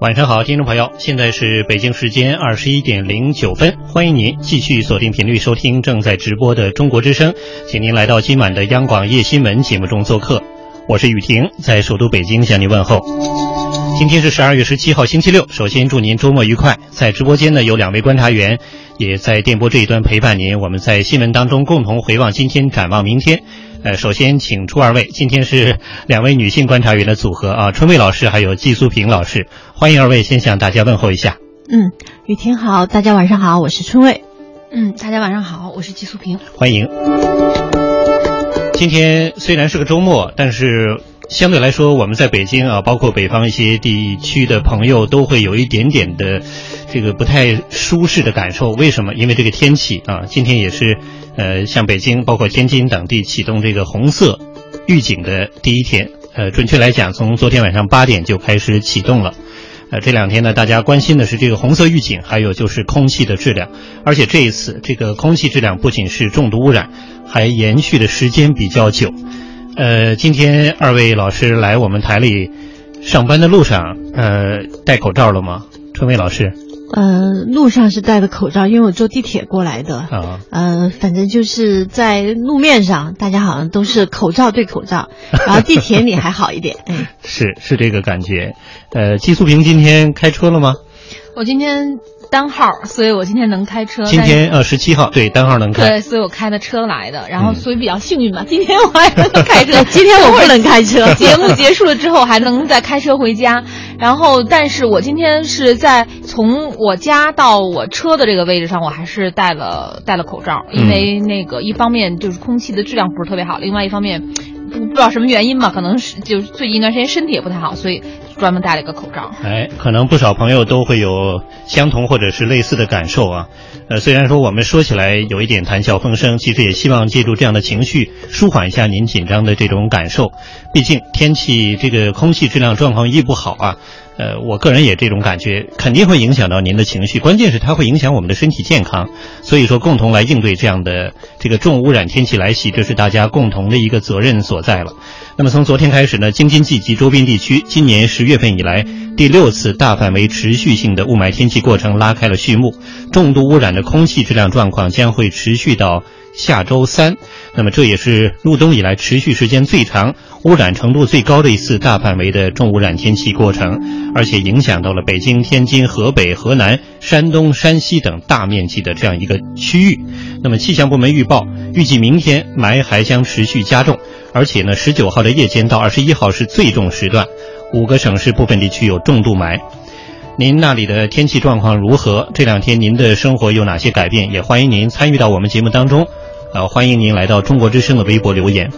晚上好，听众朋友，现在是北京时间二十一点零九分，欢迎您继续锁定频率收听正在直播的中国之声，请您来到今晚的央广夜新闻节目中做客，我是雨婷，在首都北京向您问候。今天是十二月十七号星期六，首先祝您周末愉快。在直播间呢有两位观察员，也在电波这一端陪伴您，我们在新闻当中共同回望今天，展望明天。呃，首先请出二位，今天是两位女性观察员的组合啊，春蔚老师还有季素平老师，欢迎二位，先向大家问候一下。嗯，雨婷好，大家晚上好，我是春蔚。嗯，大家晚上好，我是季素平。欢迎。今天虽然是个周末，但是相对来说，我们在北京啊，包括北方一些地区的朋友，都会有一点点的这个不太舒适的感受。为什么？因为这个天气啊，今天也是。呃，像北京、包括天津等地启动这个红色预警的第一天，呃，准确来讲，从昨天晚上八点就开始启动了。呃，这两天呢，大家关心的是这个红色预警，还有就是空气的质量。而且这一次，这个空气质量不仅是重度污染，还延续的时间比较久。呃，今天二位老师来我们台里上班的路上，呃，戴口罩了吗？春伟老师。呃，路上是戴的口罩，因为我坐地铁过来的。啊，呃，反正就是在路面上，大家好像都是口罩对口罩，然后地铁里还好一点。哎，是是这个感觉。呃，季素平今天开车了吗？我今天。单号，所以我今天能开车。今天呃十七号，对单号能开。对，所以我开的车来的，然后所以比较幸运吧。今天我还能开车，今天我不能开车。节目结束了之后还能再开车回家，然后但是我今天是在从我家到我车的这个位置上，我还是戴了戴了口罩，因为那个一方面就是空气的质量不是特别好，另外一方面不不知道什么原因吧，可能是就是最近一段时间身体也不太好，所以。专门戴了一个口罩，哎，可能不少朋友都会有相同或者是类似的感受啊。呃，虽然说我们说起来有一点谈笑风生，其实也希望借助这样的情绪舒缓一下您紧张的这种感受。毕竟天气这个空气质量状况一不好啊。呃，我个人也这种感觉，肯定会影响到您的情绪。关键是它会影响我们的身体健康，所以说共同来应对这样的这个重污染天气来袭，这是大家共同的一个责任所在了。那么从昨天开始呢，京津冀及周边地区今年十月份以来第六次大范围持续性的雾霾天气过程拉开了序幕，重度污染的空气质量状况将会持续到。下周三，那么这也是入冬以来持续时间最长、污染程度最高的一次大范围的重污染天气过程，而且影响到了北京、天津、河北、河南、山东、山西等大面积的这样一个区域。那么气象部门预报，预计明天霾还将持续加重，而且呢，十九号的夜间到二十一号是最重时段，五个省市部分地区有重度霾。您那里的天气状况如何？这两天您的生活有哪些改变？也欢迎您参与到我们节目当中。呃，欢迎您来到中国之声的微博留言。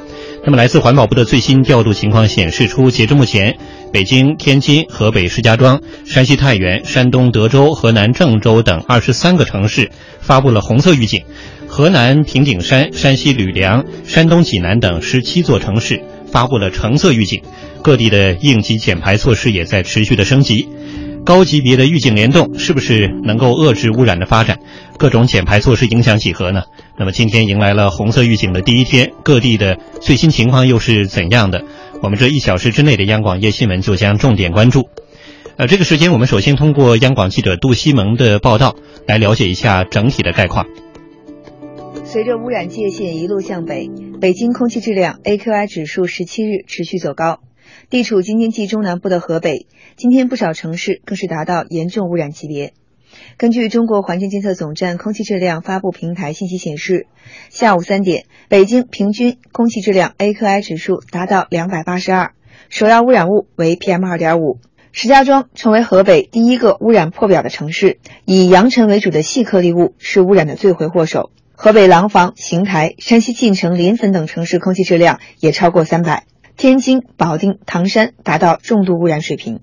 那么，来自环保部的最新调度情况显示出，截至目前，北京、天津、河北石家庄、山西太原、山东德州、河南郑州等二十三个城市发布了红色预警；河南平顶山、山西吕梁、山东济南等十七座城市发布了橙色预警。各地的应急减排措施也在持续的升级。高级别的预警联动是不是能够遏制污染的发展？各种减排措施影响几何呢？那么今天迎来了红色预警的第一天，各地的最新情况又是怎样的？我们这一小时之内的央广夜新闻就将重点关注。呃，这个时间我们首先通过央广记者杜西蒙的报道来了解一下整体的概况。随着污染界限一路向北，北京空气质量 AQI 指数十七日持续走高。地处京津冀中南部的河北，今天不少城市更是达到严重污染级别。根据中国环境监测总站空气质量发布平台信息显示，下午三点，北京平均空气质量 AQI 指数达到两百八十二，首要污染物为 PM 二点五。石家庄成为河北第一个污染破表的城市，以扬尘为主的细颗粒物是污染的罪魁祸首。河北廊坊、邢台、山西晋城、临汾等城市空气质量也超过三百。天津、保定、唐山达到重度污染水平。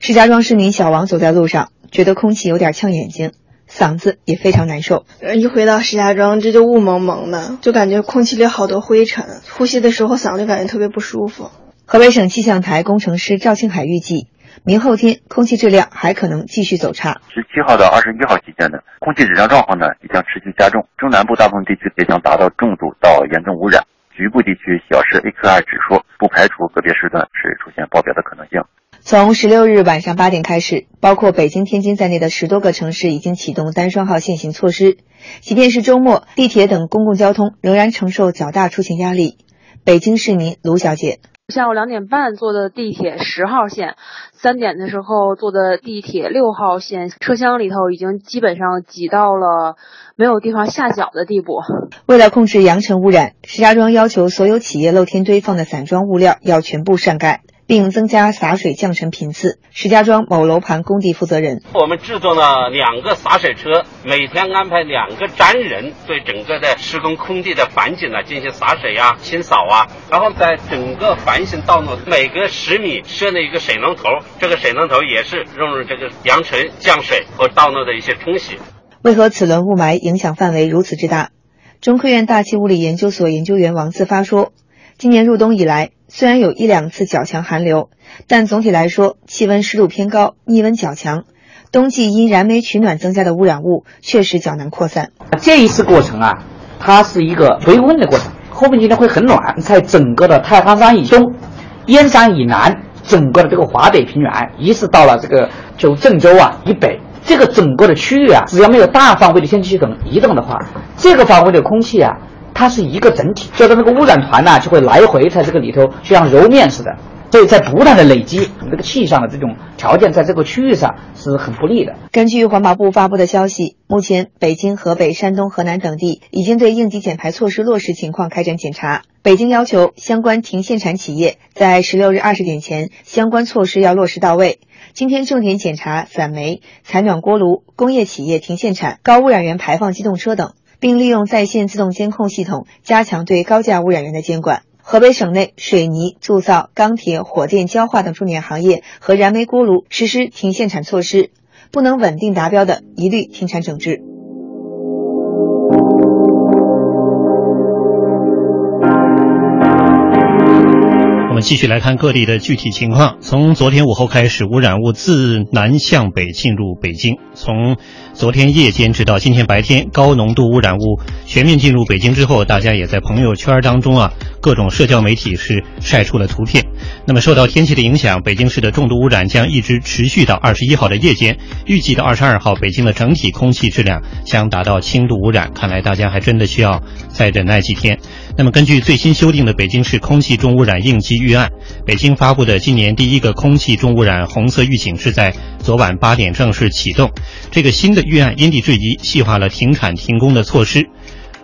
石家庄市民小王走在路上，觉得空气有点呛眼睛，嗓子也非常难受。一回到石家庄，这就雾蒙蒙的，就感觉空气里好多灰尘，呼吸的时候嗓子感觉特别不舒服。河北省气象台工程师赵庆海预计，明后天空气质量还可能继续走差。十七号到二十一号期间呢，空气质量状况呢也将持续加重，中南部大部分地区也将达到重度到严重污染。局部地区小时 AQI 指数不排除个别时段是出现爆表的可能性。从十六日晚上八点开始，包括北京、天津在内的十多个城市已经启动单双号限行措施。即便是周末，地铁等公共交通仍然承受较大出行压力。北京市民卢小姐。下午两点半坐的地铁十号线，三点的时候坐的地铁六号线，车厢里头已经基本上挤到了没有地方下脚的地步。为了控制扬尘污染，石家庄要求所有企业露天堆放的散装物料要全部上盖。并增加洒水降尘频次。石家庄某楼盘工地负责人：我们制作了两个洒水车，每天安排两个专人对整个的施工空地的环境呢进行洒水呀、清扫啊。然后在整个环形道路每隔十米设了一个水龙头，这个水龙头也是用于这个扬尘、降水和道路的一些冲洗。为何此轮雾霾影响范围如此之大？中科院大气物理研究所研究员王自发说。今年入冬以来，虽然有一两次较强寒流，但总体来说气温湿度偏高，逆温较强。冬季因燃煤取暖增加的污染物确实较难扩散。这一次过程啊，它是一个回温的过程，后面今天会很暖。在整个的太行山以东、燕山以南，整个的这个华北平原，一直到了这个就郑州啊以北，这个整个的区域啊，只要没有大范围的天气系统移动的话，这个范围的空气啊。它是一个整体，所以说那个污染团呢就会来回在这个里头，就像揉面似的，所以在不断的累积，你这个气上的这种条件在这个区域上是很不利的。根据环保部发布的消息，目前北京、河北、山东、河南等地已经对应急减排措施落实情况开展检查。北京要求相关停限产企业在十六日二十点前相关措施要落实到位。今天重点检查散煤、采暖锅炉、工业企业停限产、高污染源排放机动车等。并利用在线自动监控系统，加强对高价污染源的监管。河北省内水泥、铸造、钢铁、火电、焦化等重点行业和燃煤锅炉实施停限产措施，不能稳定达标的，一律停产整治。我们继续来看各地的具体情况。从昨天午后开始，污染物自南向北进入北京。从昨天夜间直到今天白天，高浓度污染物全面进入北京之后，大家也在朋友圈当中啊，各种社交媒体是晒出了图片。那么受到天气的影响，北京市的重度污染将一直持续到二十一号的夜间。预计到二十二号，北京的整体空气质量将达到轻度污染。看来大家还真的需要再忍耐几天。那么根据最新修订的北京市空气重污染应急预案，北京发布的今年第一个空气重污染红色预警是在昨晚八点正式启动。这个新的预案因地制宜，细化了停产停工的措施。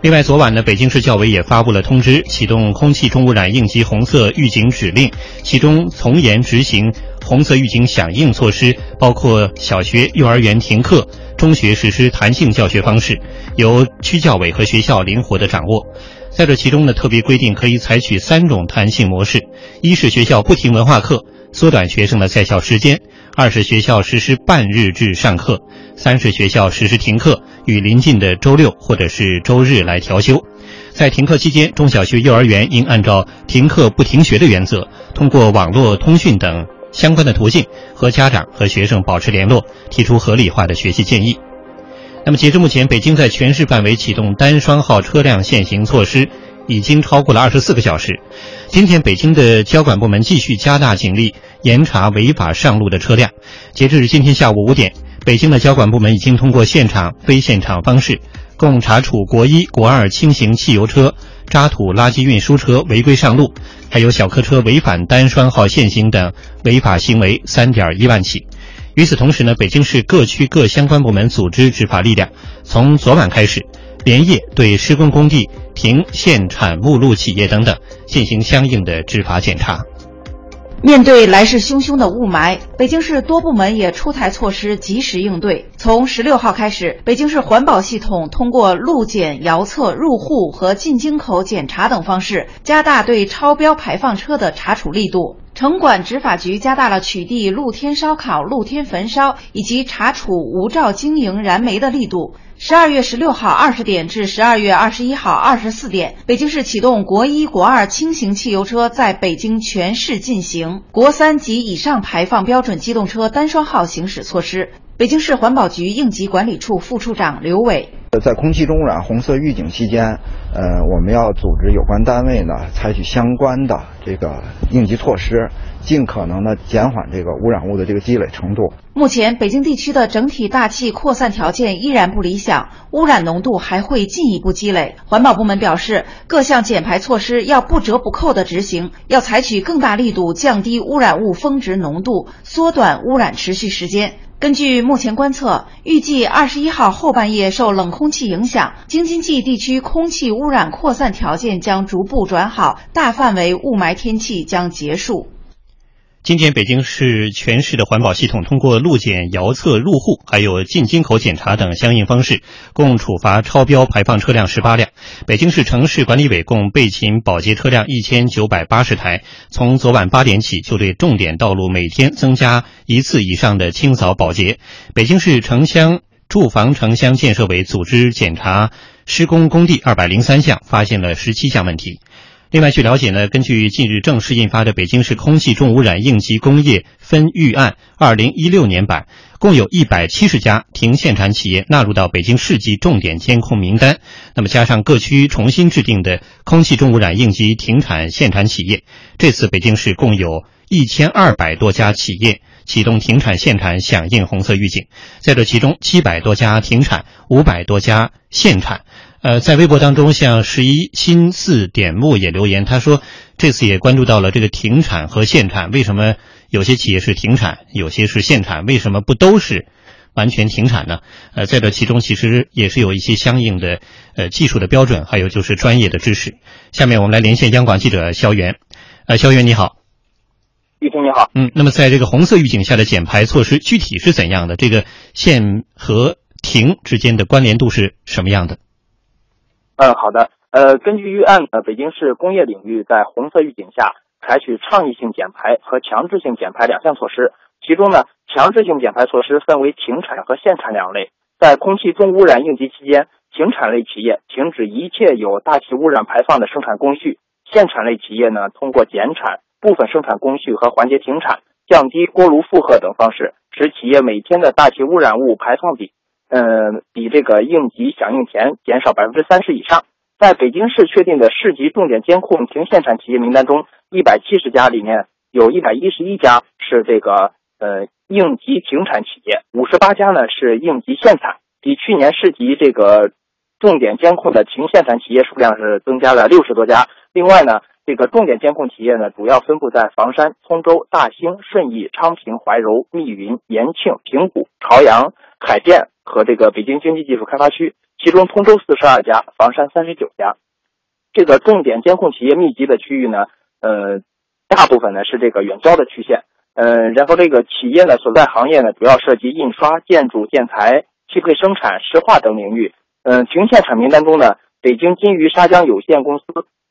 另外，昨晚呢，北京市教委也发布了通知，启动空气重污染应急红色预警指令，其中从严执行红色预警响应措施，包括小学、幼儿园停课，中学实施弹性教学方式，由区教委和学校灵活的掌握。在这其中呢，特别规定可以采取三种弹性模式：一是学校不停文化课，缩短学生的在校时间；二是学校实施半日制上课；三是学校实施停课，与临近的周六或者是周日来调休。在停课期间，中小学、幼儿园应按照停课不停学的原则，通过网络通讯等相关的途径和家长和学生保持联络，提出合理化的学习建议。那么，截至目前，北京在全市范围启动单双号车辆限行措施已经超过了二十四个小时。今天，北京的交管部门继续加大警力，严查违法上路的车辆。截至今天下午五点，北京的交管部门已经通过现场、非现场方式，共查处国一、国二轻型汽油车、渣土垃圾运输车违规上路，还有小客车违反单双号限行等违法行为三点一万起。与此同时呢，北京市各区各相关部门组织执法力量，从昨晚开始，连夜对施工工地、停限产目录企业等等进行相应的执法检查。面对来势汹汹的雾霾，北京市多部门也出台措施及时应对。从十六号开始，北京市环保系统通过路检、遥测、入户和进京口检查等方式，加大对超标排放车的查处力度。城管执法局加大了取缔露天烧烤、露天焚烧以及查处无照经营燃煤的力度。十二月十六号二十点至十二月二十一号二十四点，北京市启动国一、国二轻型汽油车在北京全市进行国三及以上排放标准机动车单双号行驶措施。北京市环保局应急管理处副处长刘伟。在空气中污染红色预警期间，呃，我们要组织有关单位呢，采取相关的这个应急措施，尽可能的减缓这个污染物的这个积累程度。目前，北京地区的整体大气扩散条件依然不理想，污染浓度还会进一步积累。环保部门表示，各项减排措施要不折不扣的执行，要采取更大力度降低污染物峰值浓度，缩短污染持续时间。根据目前观测，预计二十一号后半夜受冷空气影响，京津冀地区空气污染扩散条件将逐步转好，大范围雾霾天气将结束。今天，北京市全市的环保系统通过路检、遥测、入户，还有进京口检查等相应方式，共处罚超标排放车辆十八辆。北京市城市管理委共备勤保洁车辆一千九百八十台。从昨晚八点起，就对重点道路每天增加一次以上的清扫保洁。北京市城乡住房城乡建设委组织检查施工工地二百零三项，发现了十七项问题。另外，据了解呢，根据近日正式印发的《北京市空气重污染应急工业分预案（二零一六年版）》，共有一百七十家停限产企业纳入到北京市级重点监控名单。那么，加上各区重新制定的空气重污染应急停产限产企业，这次北京市共有一千二百多家企业启动停产限产，响应红色预警。在这其中，七百多家停产，五百多家限产。呃，在微博当中，像十一新四点目也留言，他说这次也关注到了这个停产和限产，为什么有些企业是停产，有些是限产，为什么不都是完全停产呢？呃，在这其中其实也是有一些相应的呃技术的标准，还有就是专业的知识。下面我们来连线央广记者肖源，呃，肖源你好，玉婷你好，嗯，那么在这个红色预警下的减排措施具体是怎样的？这个限和停之间的关联度是什么样的？嗯，好的。呃，根据预案，呃，北京市工业领域在红色预警下采取倡议性减排和强制性减排两项措施。其中呢，强制性减排措施分为停产和限产两类。在空气重污染应急期间，停产类企业停止一切有大气污染排放的生产工序；限产类企业呢，通过减产、部分生产工序和环节停产、降低锅炉负荷等方式，使企业每天的大气污染物排放比。嗯，比这个应急响应前减少百分之三十以上。在北京市确定的市级重点监控停限产企业名单中，一百七十家里面有一百一十一家是这个呃应急停产企业，五十八家呢是应急限产，比去年市级这个重点监控的停限产企业数量是增加了六十多家。另外呢，这个重点监控企业呢主要分布在房山、通州、大兴、顺义、昌平、怀柔、密云、延庆、平谷、朝阳、海淀。和这个北京经济技术开发区，其中通州四十二家，房山三十九家。这个重点监控企业密集的区域呢，呃，大部分呢是这个远郊的区县，呃，然后这个企业呢所在行业呢主要涉及印刷、建筑、建材、汽配生产、石化等领域。嗯，停限产名单中呢，北京金鱼砂浆有限公司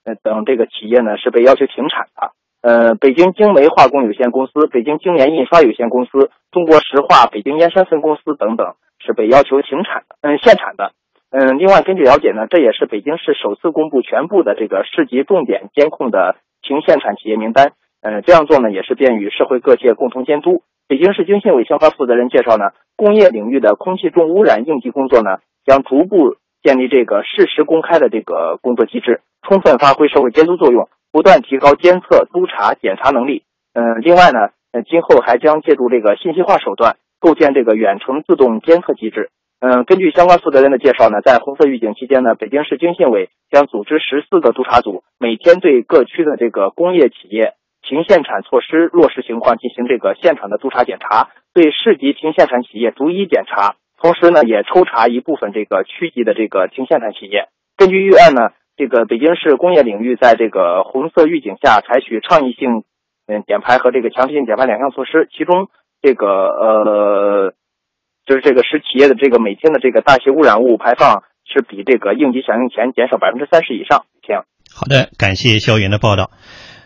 呃等这个企业呢是被要求停产的。呃，北京精煤化工有限公司、北京精棉印刷有限公司、中国石化北京燕山分公司等等。是被要求停产的，嗯，限产的，嗯，另外根据了解呢，这也是北京市首次公布全部的这个市级重点监控的停限产企业名单，嗯，这样做呢也是便于社会各界共同监督。北京市经信委相关负责人介绍呢，工业领域的空气重污染应急工作呢，将逐步建立这个事实公开的这个工作机制，充分发挥社会监督作用，不断提高监测、督查、检查能力。嗯，另外呢，呃，今后还将借助这个信息化手段。构建这个远程自动监测机制。嗯，根据相关负责人的介绍呢，在红色预警期间呢，北京市经信委将组织十四个督查组，每天对各区的这个工业企业停限产措施落实情况进行这个现场的督查检查，对市级停限产企业逐一检查，同时呢，也抽查一部分这个区级的这个停限产企业。根据预案呢，这个北京市工业领域在这个红色预警下采取倡议性嗯减排和这个强制性减排两项措施，其中。这个呃，就是这个使企业的这个每天的这个大气污染物排放是比这个应急响应前减少百分之三十以上。这样。好的，感谢肖源的报道。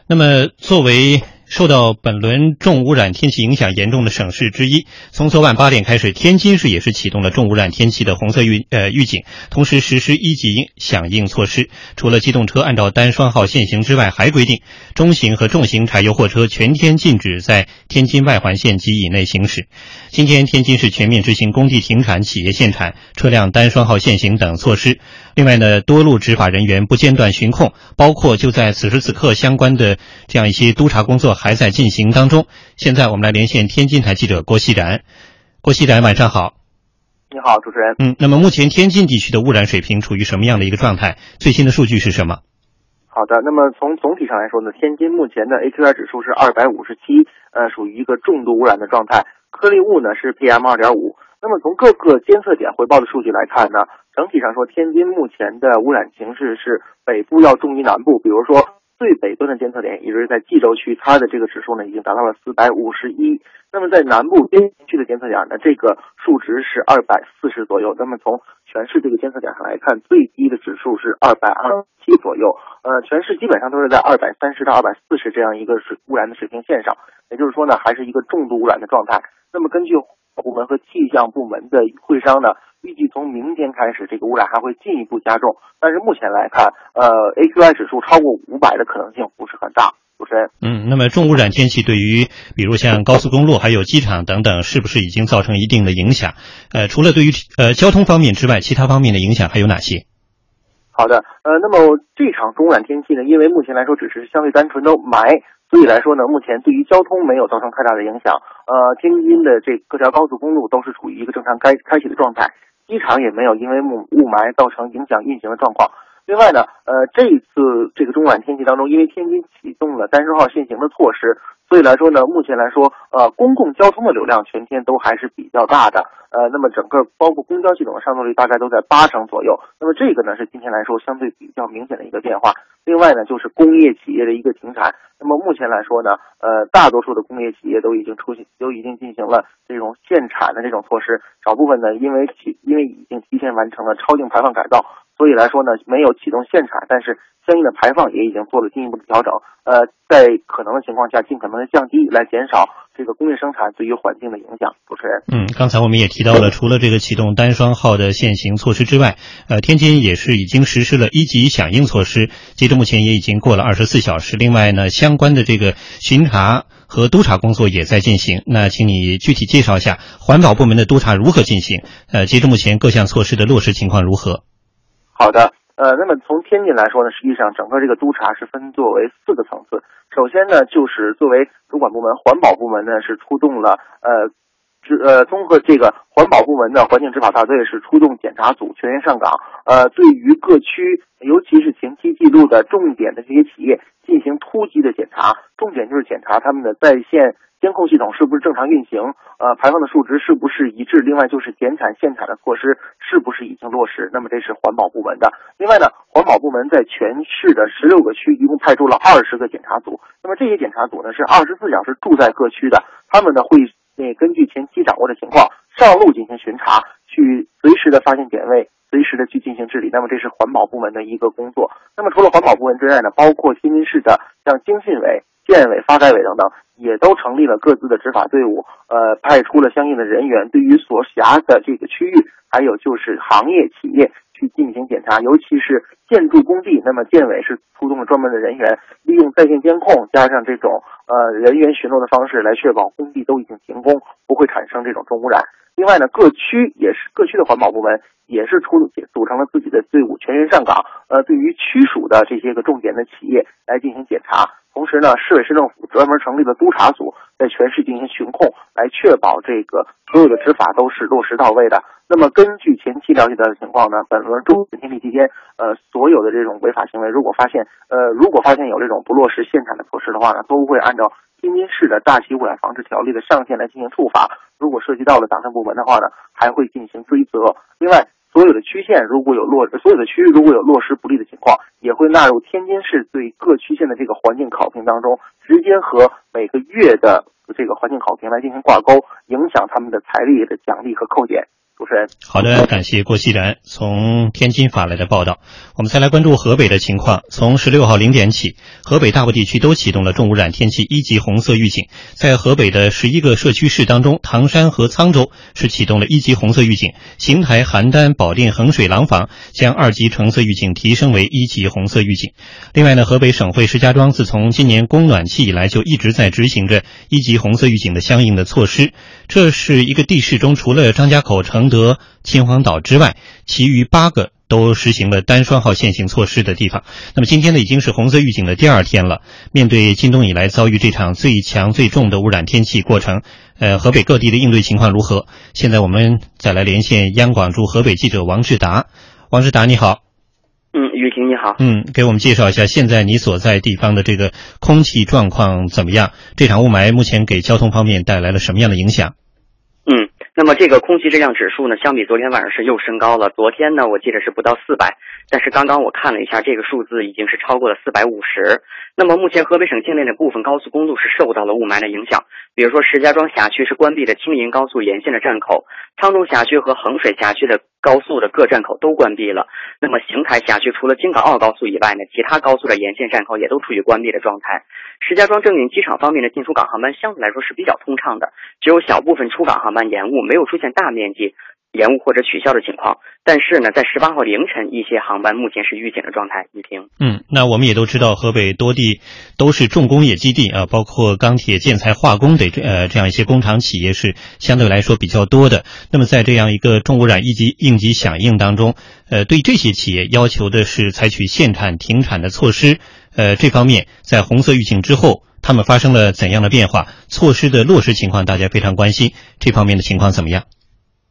那么作为。受到本轮重污染天气影响严重的省市之一，从昨晚八点开始，天津市也是启动了重污染天气的红色预呃预警，同时实施一级响应措施。除了机动车按照单双号限行之外，还规定中型和重型柴油货车全天禁止在天津外环线及以内行驶。今天，天津市全面执行工地停产、企业限产、车辆单双号限行等措施。另外呢，多路执法人员不间断巡控，包括就在此时此刻相关的这样一些督查工作。还在进行当中。现在我们来连线天津台记者郭熙然。郭熙然，晚上好。你好，主持人。嗯，那么目前天津地区的污染水平处于什么样的一个状态？最新的数据是什么？好的，那么从总体上来说呢，天津目前的 AQI 指数是二百五十七，呃，属于一个重度污染的状态。颗粒物呢是 PM 二点五。那么从各个监测点回报的数据来看呢，整体上说，天津目前的污染形势是北部要重于南部。比如说最北端的监测点，也就是在冀州区，它的这个指数呢已经达到了四百五十一。那么在南部边区的监测点呢，这个数值是二百四十左右。那么从全市这个监测点上来看，最低的指数是二百二十七左右。呃，全市基本上都是在二百三十到二百四十这样一个水污染的水平线上，也就是说呢，还是一个重度污染的状态。那么根据部门和气象部门的会商呢，预计从明天开始，这个污染还会进一步加重。但是目前来看，呃，AQI 指数超过五百的可能性不是很大。主持人，嗯，那么重污染天气对于比如像高速公路、还有机场等等，是不是已经造成一定的影响？呃，除了对于呃交通方面之外，其他方面的影响还有哪些？好的，呃，那么这场中污染天气呢，因为目前来说只是相对单纯的霾。所以来说呢，目前对于交通没有造成太大的影响。呃，天津的这各条高速公路都是处于一个正常开开启的状态，机场也没有因为雾雾霾造成影响运行的状况。另外呢，呃，这一次这个中晚天气当中，因为天津启动了单双号限行的措施。所以来说呢，目前来说，呃，公共交通的流量全天都还是比较大的，呃，那么整个包括公交系统的上座率大概都在八成左右。那么这个呢是今天来说相对比较明显的一个变化。另外呢，就是工业企业的一个停产。那么目前来说呢，呃，大多数的工业企业都已经出现，都已经进行了这种限产的这种措施。少部分呢，因为启因为已经提前完成了超净排放改造，所以来说呢，没有启动限产，但是相应的排放也已经做了进一步的调整。呃，在可能的情况下，尽可能的。降低来减少这个工业生产对于环境的影响。主持人，嗯，刚才我们也提到了，除了这个启动单双号的限行措施之外，呃，天津也是已经实施了一级响应措施，截至目前也已经过了二十四小时。另外呢，相关的这个巡查和督查工作也在进行。那请你具体介绍一下环保部门的督查如何进行？呃，截至目前各项措施的落实情况如何？好的。呃，那么从天津来说呢，实际上整个这个督查是分作为四个层次。首先呢，就是作为主管部门，环保部门呢是出动了呃，执呃综合这个环保部门的环境执法大队是出动检查组全员上岗，呃，对于各区尤其是前期记录的重点的这些企业进行突击的检查，重点就是检查他们的在线。监控系统是不是正常运行？呃，排放的数值是不是一致？另外就是减产限产的措施是不是已经落实？那么这是环保部门的。另外呢，环保部门在全市的十六个区一共派出了二十个检查组。那么这些检查组呢是二十四小时住在各区的，他们呢会那根据前期掌握的情况上路进行巡查，去随时的发现点位，随时的去进行治理。那么这是环保部门的一个工作。那么除了环保部门之外呢，包括天津市的像经信委。建委、发改委等等也都成立了各自的执法队伍，呃，派出了相应的人员，对于所辖的这个区域，还有就是行业企业去进行检查，尤其是建筑工地，那么建委是出动了专门的人员，利用在线监控加上这种呃人员巡逻的方式来确保工地都已经停工，不会产生这种重污染。另外呢，各区也是各区的环保部门也是出组成了自己的队伍，全员上岗。呃，对于区属的这些个重点的企业来进行检查。同时呢，市委市政府专门成立了督查组，在全市进行巡控，来确保这个所有的执法都是落实到位的。那么，根据前期了解到的情况呢，本轮重点天气期间，呃，所有的这种违法行为，如果发现，呃，如果发现有这种不落实限产的措施的话呢，都会按照天津市的大气污染防治条例的上限来进行处罚。如果涉及到了党政部门的话呢，还会进行追责。另外，所有的区县如果有落，所有的区域如果有落实不利的情况，也会纳入天津市对各区县的这个环境考评当中，直接和每个月的这个环境考评来进行挂钩，影响他们的财力的奖励和扣减。主持人，好的，感谢郭熙然从天津发来的报道。我们再来关注河北的情况。从十六号零点起，河北大部地区都启动了重污染天气一级红色预警。在河北的十一个社区市当中，唐山和沧州是启动了一级红色预警，邢台、邯郸、保定、衡水、廊坊将二级橙色预警提升为一级红色预警。另外呢，河北省会石家庄自从今年供暖气以来，就一直在执行着一级红色预警的相应的措施。这是一个地市中，除了张家口城、承德、秦皇岛之外，其余八个都实行了单双号限行措施的地方。那么今天呢，已经是红色预警的第二天了。面对今冬以来遭遇这场最强最重的污染天气过程，呃，河北各地的应对情况如何？现在我们再来连线央广驻河北记者王志达。王志达，你好。嗯，雨婷你好。嗯，给我们介绍一下现在你所在地方的这个空气状况怎么样？这场雾霾目前给交通方面带来了什么样的影响？嗯。那么这个空气质量指数呢，相比昨天晚上是又升高了。昨天呢，我记得是不到四百，但是刚刚我看了一下，这个数字已经是超过了四百五十。那么目前河北省境内的部分高速公路是受到了雾霾的影响，比如说石家庄辖区是关闭的青银高速沿线的站口，沧州辖区和衡水辖区的高速的各站口都关闭了。那么邢台辖区除了京港澳高速以外呢，其他高速的沿线站口也都处于关闭的状态。石家庄正定机场方面的进出港航班相对来说是比较通畅的，只有小部分出港航班延误，没有出现大面积延误或者取消的情况。但是呢，在十八号凌晨，一些航班目前是预警的状态。雨婷，嗯，那我们也都知道，河北多地都是重工业基地啊，包括钢铁、建材、化工的这呃这样一些工厂企业是相对来说比较多的。那么在这样一个重污染一级应急响应当中，呃，对这些企业要求的是采取限产停产的措施。呃，这方面在红色预警之后，他们发生了怎样的变化？措施的落实情况，大家非常关心。这方面的情况怎么样？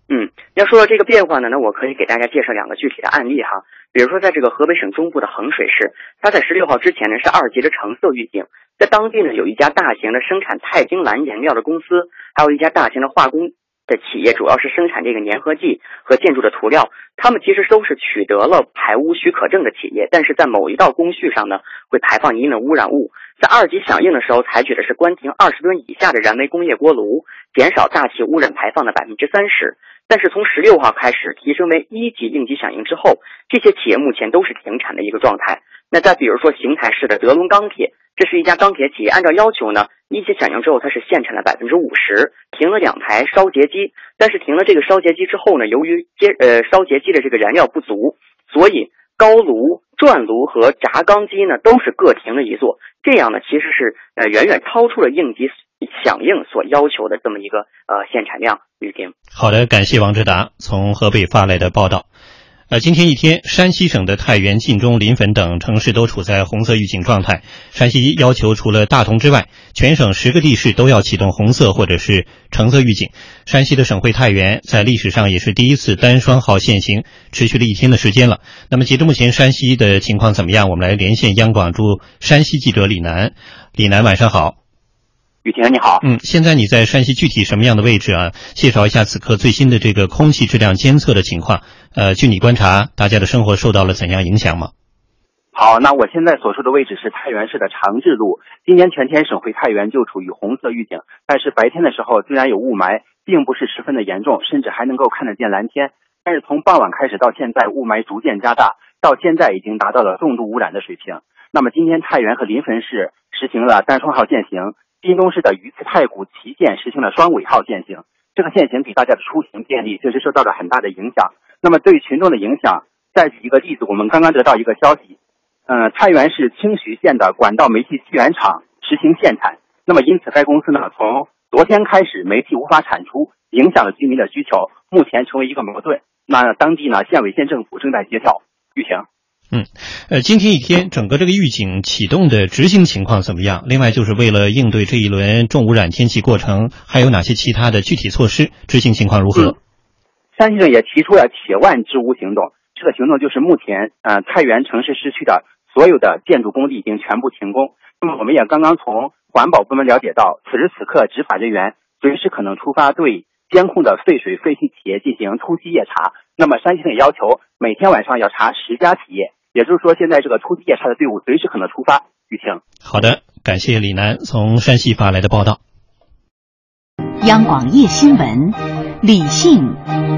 嗯，要说到这个变化呢，那我可以给大家介绍两个具体的案例哈。比如说，在这个河北省中部的衡水市，它在十六号之前呢是二级的橙色预警，在当地呢有一家大型的生产钛晶蓝颜料的公司，还有一家大型的化工。的企业主要是生产这个粘合剂和建筑的涂料，他们其实都是取得了排污许可证的企业，但是在某一道工序上呢，会排放一定的污染物。在二级响应的时候，采取的是关停二十吨以下的燃煤工业锅炉，减少大气污染排放的百分之三十。但是从十六号开始提升为一级应急响应之后，这些企业目前都是停产的一个状态。那再比如说邢台市的德龙钢铁。这是一家钢铁企业，按照要求呢，一级响应之后，它是限产了百分之五十，停了两台烧结机。但是停了这个烧结机之后呢，由于接呃烧结机的这个燃料不足，所以高炉、转炉和轧钢机呢都是各停了一座。这样呢，其实是呃远远超出了应急响应所要求的这么一个呃限产量。雨婷，好的，感谢王志达从河北发来的报道。呃，今天一天，山西省的太原、晋中、临汾等城市都处在红色预警状态。山西要求除了大同之外，全省十个地市都要启动红色或者是橙色预警。山西的省会太原在历史上也是第一次单双号限行，持续了一天的时间了。那么，截至目前，山西的情况怎么样？我们来连线央广驻山西记者李楠。李楠，晚上好。雨婷你好，嗯，现在你在山西具体什么样的位置啊？介绍一下此刻最新的这个空气质量监测的情况。呃，据你观察，大家的生活受到了怎样影响吗？好，那我现在所处的位置是太原市的长治路。今年全天省会太原就处于红色预警，但是白天的时候虽然有雾霾，并不是十分的严重，甚至还能够看得见蓝天。但是从傍晚开始到现在，雾霾逐渐加大，到现在已经达到了重度污染的水平。那么今天太原和临汾市实行了单双号限行。晋中市的榆次太谷旗舰实行了双尾号限行，这个限行给大家的出行便利确实受到了很大的影响。那么对于群众的影响，再举一个例子，我们刚刚得到一个消息，嗯，太原市清徐县的管道煤气气源厂实行限产，那么因此该公司呢，从昨天开始煤气无法产出，影响了居民的需求，目前成为一个矛盾。那当地呢，县委县政府正在协调。玉婷。嗯，呃，今天一天整个这个预警启动的执行情况怎么样？另外，就是为了应对这一轮重污染天气过程，还有哪些其他的具体措施？执行情况如何？山西省也提出了铁腕治污行动，这个行动就是目前，呃，太原城市市区的所有的建筑工地已经全部停工。那么，我们也刚刚从环保部门了解到，此时此刻执法人员随时可能出发，对监控的废水废气企业进行突击夜查。那么，山西省要求每天晚上要查十家企业。也就是说，现在这个突击夜查的队伍随时可能出发。雨晴，好的，感谢李楠从山西发来的报道。央广夜新闻，理性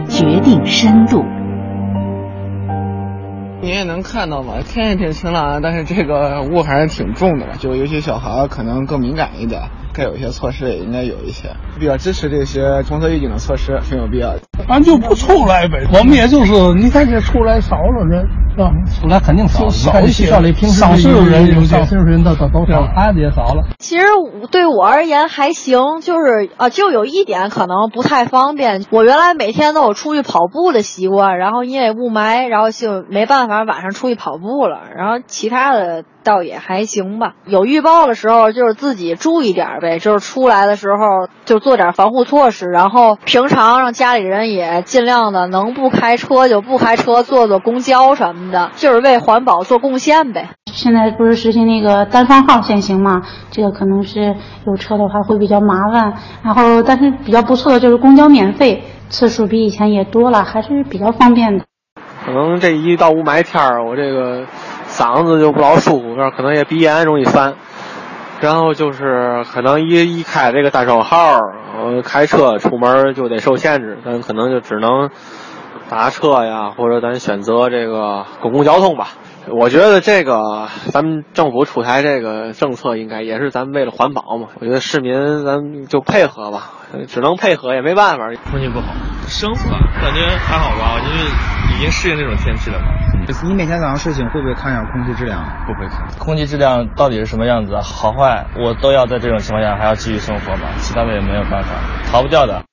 决定深度。你也能看到嘛，天也挺晴朗，但是这个雾还是挺重的，就尤其小孩可能更敏感一点。该有一些措施也应该有一些，比较支持这些红色预警的措施，挺有必要的。俺就不出来呗，我们也就是，你看这出来少了人。吧？出来肯定少，少一些。上岁数人，上岁数人都都都少，孩子也少了。其实对我而言还行，就是啊，就有一点可能不太方便。我原来每天都有出去跑步的习惯，然后因为雾霾，然后就没办法晚上出去跑步了。然后其他的。倒也还行吧，有预报的时候就是自己注意点呗，就是出来的时候就做点防护措施，然后平常让家里人也尽量的能不开车就不开车，坐坐公交什么的，就是为环保做贡献呗。现在不是实行那个单双号限行嘛，这个可能是有车的话会比较麻烦，然后但是比较不错的就是公交免费，次数比以前也多了，还是比较方便的。可能这一到雾霾天儿，我这个。嗓子就不老舒服，可能也鼻炎容易犯，然后就是可能一一开这个单双号，呃，开车出门就得受限制，但可能就只能打车呀，或者咱选择这个公共交通吧。我觉得这个咱们政府出台这个政策，应该也是咱们为了环保嘛。我觉得市民咱就配合吧，只能配合也没办法。空气不好，生活感觉还好吧，因为已经适应这种天气了嘛。你每天早上睡醒会不会看一下空气质量？不会看。空气质量到底是什么样子，好坏，我都要在这种情况下还要继续生活嘛，其他的也没有办法，逃不掉的。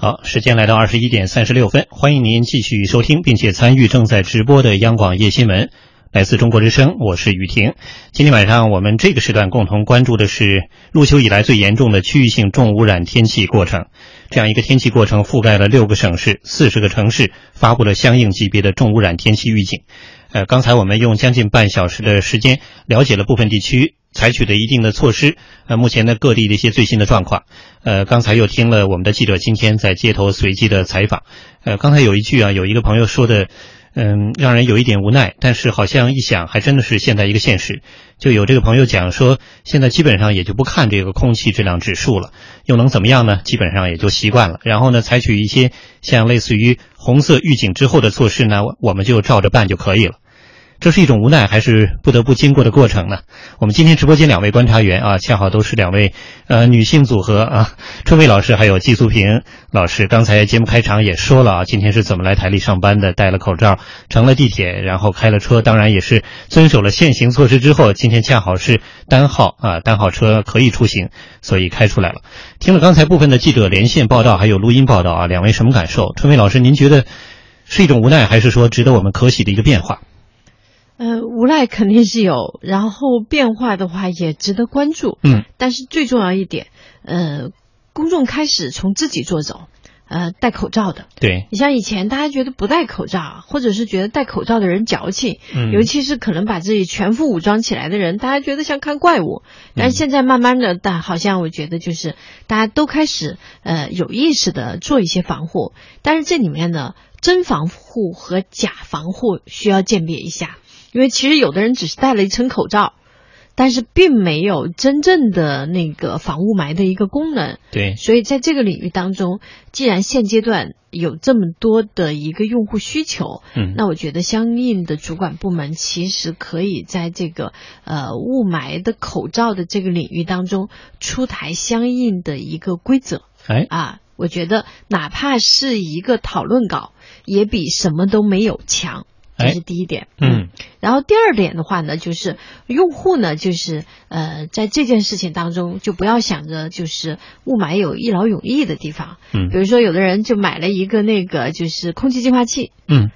好，时间来到二十一点三十六分，欢迎您继续收听并且参与正在直播的央广夜新闻。来自中国之声，我是雨婷。今天晚上我们这个时段共同关注的是入秋以来最严重的区域性重污染天气过程。这样一个天气过程覆盖了六个省市、四十个城市，发布了相应级别的重污染天气预警。呃，刚才我们用将近半小时的时间了解了部分地区采取的一定的措施。呃，目前的各地的一些最新的状况。呃，刚才又听了我们的记者今天在街头随机的采访。呃，刚才有一句啊，有一个朋友说的。嗯，让人有一点无奈，但是好像一想，还真的是现在一个现实。就有这个朋友讲说，现在基本上也就不看这个空气质量指数了，又能怎么样呢？基本上也就习惯了。然后呢，采取一些像类似于红色预警之后的措施呢，我们就照着办就可以了。这是一种无奈，还是不得不经过的过程呢？我们今天直播间两位观察员啊，恰好都是两位呃女性组合啊，春薇老师还有季素平老师。刚才节目开场也说了啊，今天是怎么来台里上班的？戴了口罩，乘了地铁，然后开了车，当然也是遵守了限行措施之后，今天恰好是单号啊，单号车可以出行，所以开出来了。听了刚才部分的记者连线报道，还有录音报道啊，两位什么感受？春薇老师，您觉得是一种无奈，还是说值得我们可喜的一个变化？呃，无赖肯定是有，然后变化的话也值得关注。嗯，但是最重要一点，呃，公众开始从自己做走，呃，戴口罩的。对，你像以前大家觉得不戴口罩，或者是觉得戴口罩的人矫情，嗯，尤其是可能把自己全副武装起来的人，大家觉得像看怪物。但现在慢慢的，但好像我觉得就是大家都开始呃有意识的做一些防护，但是这里面呢，真防护和假防护需要鉴别一下。因为其实有的人只是戴了一层口罩，但是并没有真正的那个防雾霾的一个功能。对，所以在这个领域当中，既然现阶段有这么多的一个用户需求，嗯，那我觉得相应的主管部门其实可以在这个呃雾霾的口罩的这个领域当中出台相应的一个规则。哎，啊，我觉得哪怕是一个讨论稿，也比什么都没有强。这是第一点，嗯，然后第二点的话呢，就是用户呢，就是呃，在这件事情当中，就不要想着就是雾霾有一劳永逸的地方，嗯，比如说有的人就买了一个那个就是空气净化器，嗯，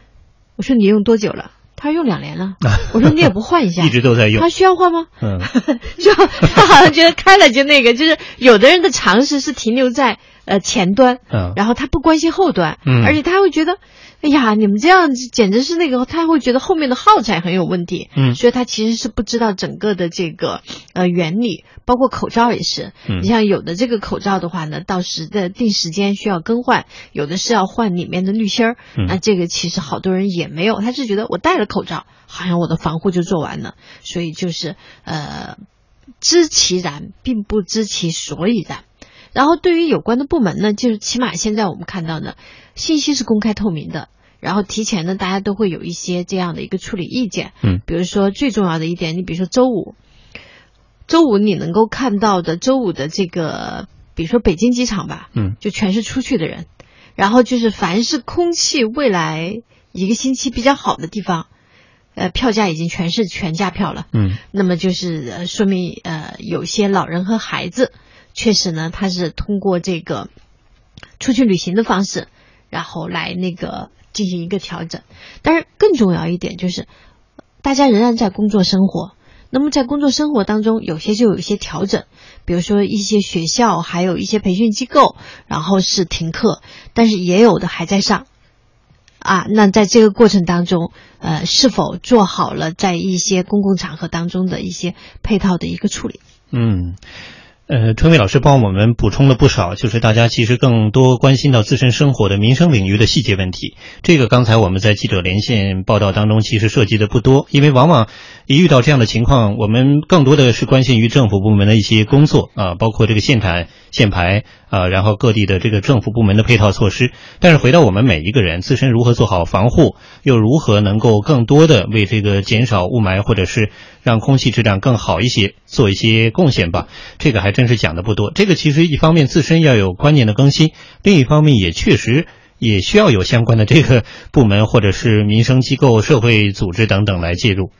我说你用多久了？他说用两年了，我说你也不换一下，一直都在用，他需要换吗？嗯，就 他好像觉得开了就那个，就是有的人的常识是停留在呃前端，嗯，然后他不关心后端，嗯，而且他会觉得。哎呀，你们这样简直是那个，他会觉得后面的耗材很有问题，嗯，所以他其实是不知道整个的这个呃原理，包括口罩也是，嗯，你像有的这个口罩的话呢，到时的定时间需要更换，有的是要换里面的滤芯儿，那这个其实好多人也没有，他是觉得我戴了口罩，好像我的防护就做完了，所以就是呃知其然，并不知其所以然。然后对于有关的部门呢，就是起码现在我们看到呢，信息是公开透明的，然后提前呢，大家都会有一些这样的一个处理意见。嗯，比如说最重要的一点，你比如说周五，周五你能够看到的周五的这个，比如说北京机场吧，嗯，就全是出去的人，然后就是凡是空气未来一个星期比较好的地方，呃，票价已经全是全价票了。嗯，那么就是呃说明呃有些老人和孩子确实呢，他是通过这个出去旅行的方式，然后来那个进行一个调整。但是更重要一点就是，大家仍然在工作生活。那么在工作生活当中，有些就有一些调整，比如说一些学校还有一些培训机构，然后是停课，但是也有的还在上。啊，那在这个过程当中，呃，是否做好了在一些公共场合当中的一些配套的一个处理？嗯。呃，春伟老师帮我们补充了不少，就是大家其实更多关心到自身生活的民生领域的细节问题。这个刚才我们在记者连线报道当中其实涉及的不多，因为往往一遇到这样的情况，我们更多的是关心于政府部门的一些工作啊，包括这个限产、限牌啊，然后各地的这个政府部门的配套措施。但是回到我们每一个人自身如何做好防护，又如何能够更多的为这个减少雾霾或者是让空气质量更好一些做一些贡献吧，这个还真。是讲的不多，这个其实一方面自身要有观念的更新，另一方面也确实也需要有相关的这个部门或者是民生机构、社会组织等等来介入。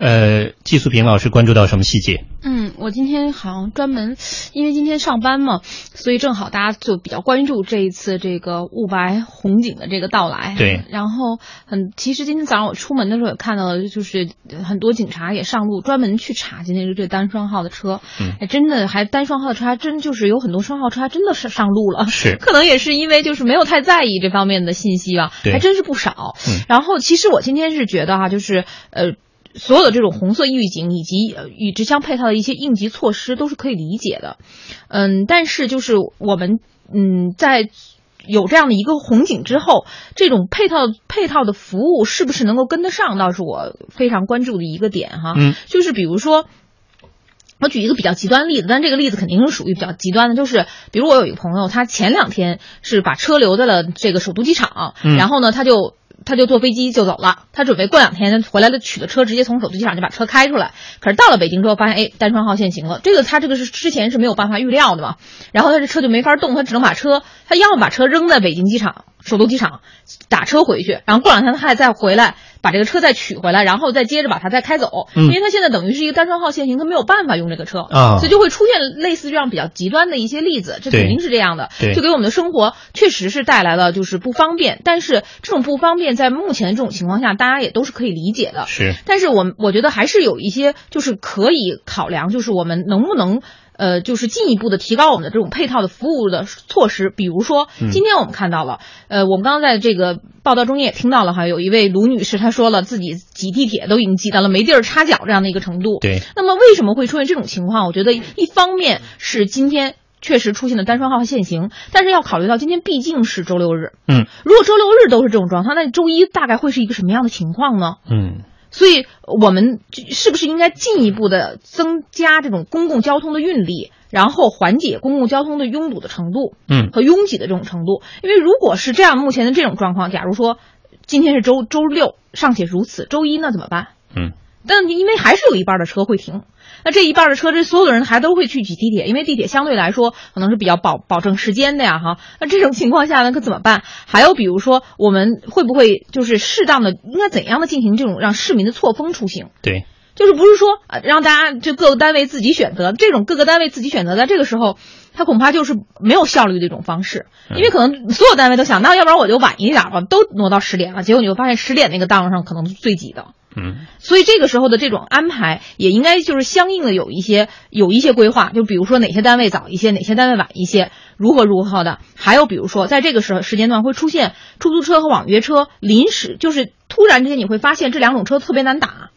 呃，季素平老师关注到什么细节？嗯，我今天好像专门，因为今天上班嘛，所以正好大家就比较关注这一次这个雾霾红警的这个到来。对。然后很，其实今天早上我出门的时候也看到了，就是很多警察也上路专门去查今天这单双号的车。嗯。哎，真的还单双号的车还真就是有很多双号车还真的是上路了。是。可能也是因为就是没有太在意这方面的信息吧。对。还真是不少。嗯。然后其实我今天是觉得哈，就是呃。所有的这种红色预警以及与之相配套的一些应急措施都是可以理解的，嗯，但是就是我们嗯在有这样的一个红警之后，这种配套配套的服务是不是能够跟得上，倒是我非常关注的一个点哈。嗯，就是比如说，我举一个比较极端例子，但这个例子肯定是属于比较极端的，就是比如我有一个朋友，他前两天是把车留在了这个首都机场，嗯、然后呢他就。他就坐飞机就走了，他准备过两天回来了取的车，直接从首都机场就把车开出来。可是到了北京之后，发现哎，单双号限行了。这个他这个是之前是没有办法预料的嘛。然后他这车就没法动，他只能把车，他要么把车扔在北京机场、首都机场，打车回去。然后过两天他还再回来，把这个车再取回来，然后再接着把它再开走。嗯、因为他现在等于是一个单双号限行，他没有办法用这个车啊，所以就会出现类似这样比较极端的一些例子。这肯定是这样的，就给我们的生活确实是带来了就是不方便。但是这种不方便在目前这种情况下，大家也都是可以理解的。是，但是我我觉得还是有一些就是可以考量，就是我们能不能呃，就是进一步的提高我们的这种配套的服务的措施。比如说，今天我们看到了，呃，我们刚刚在这个报道中也听到了哈，有一位卢女士她说了，自己挤地铁都已经挤到了没地儿插脚这样的一个程度。对。那么为什么会出现这种情况？我觉得一方面是今天。确实出现了单双号限行，但是要考虑到今天毕竟是周六日，嗯，如果周六日都是这种状况，那周一大概会是一个什么样的情况呢？嗯，所以我们是不是应该进一步的增加这种公共交通的运力，然后缓解公共交通的拥堵的程度，嗯，和拥挤的这种程度？因为如果是这样，目前的这种状况，假如说今天是周周六尚且如此，周一那怎么办？嗯，但因为还是有一半的车会停。那这一半的车，这所有的人还都会去挤地铁，因为地铁相对来说可能是比较保保证时间的呀，哈。那这种情况下呢，可怎么办？还有比如说，我们会不会就是适当的应该怎样的进行这种让市民的错峰出行？对，就是不是说啊让大家就各个单位自己选择，这种各个单位自己选择，在这个时候，他恐怕就是没有效率的一种方式，因为可能所有单位都想，那要不然我就晚一点吧，都挪到十点了，结果你会发现十点那个档上可能是最挤的。嗯，所以这个时候的这种安排也应该就是相应的有一些有一些规划，就比如说哪些单位早一些，哪些单位晚一些，如何如何的。还有比如说在这个时时间段会出现出租车和网约车临时就是突然之间你会发现这两种车特别难打，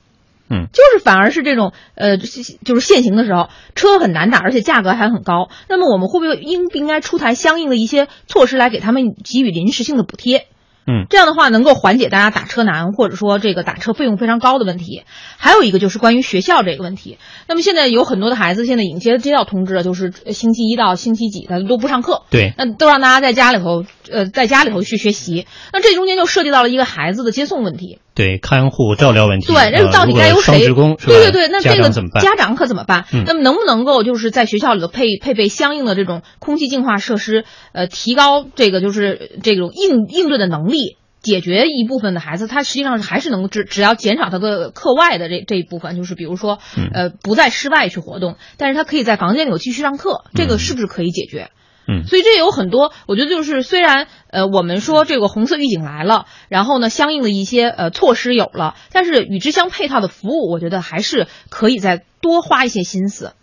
嗯，就是反而是这种呃就是限行的时候车很难打，而且价格还很高。那么我们会不会应不应该出台相应的一些措施来给他们给予临时性的补贴？嗯，这样的话能够缓解大家打车难，或者说这个打车费用非常高的问题。还有一个就是关于学校这个问题。那么现在有很多的孩子现在已经接接到通知了，就是星期一到星期几他都不上课，对，那都让大家在家里头呃在家里头去学习。那这中间就涉及到了一个孩子的接送问题，对，看护照料问题，对，那到底该由谁？对对对，那这个怎么办？家长可怎么办？嗯、那么能不能够就是在学校里头配配备相应的这种空气净化设施，呃，提高这个就是这种应应对的能力？解决一部分的孩子，他实际上是还是能只只要减少他的课外的这这一部分，就是比如说，呃，不在室外去活动，但是他可以在房间里头继续上课，这个是不是可以解决？嗯，所以这有很多，我觉得就是虽然呃我们说这个红色预警来了，然后呢相应的一些呃措施有了，但是与之相配套的服务，我觉得还是可以再多花一些心思。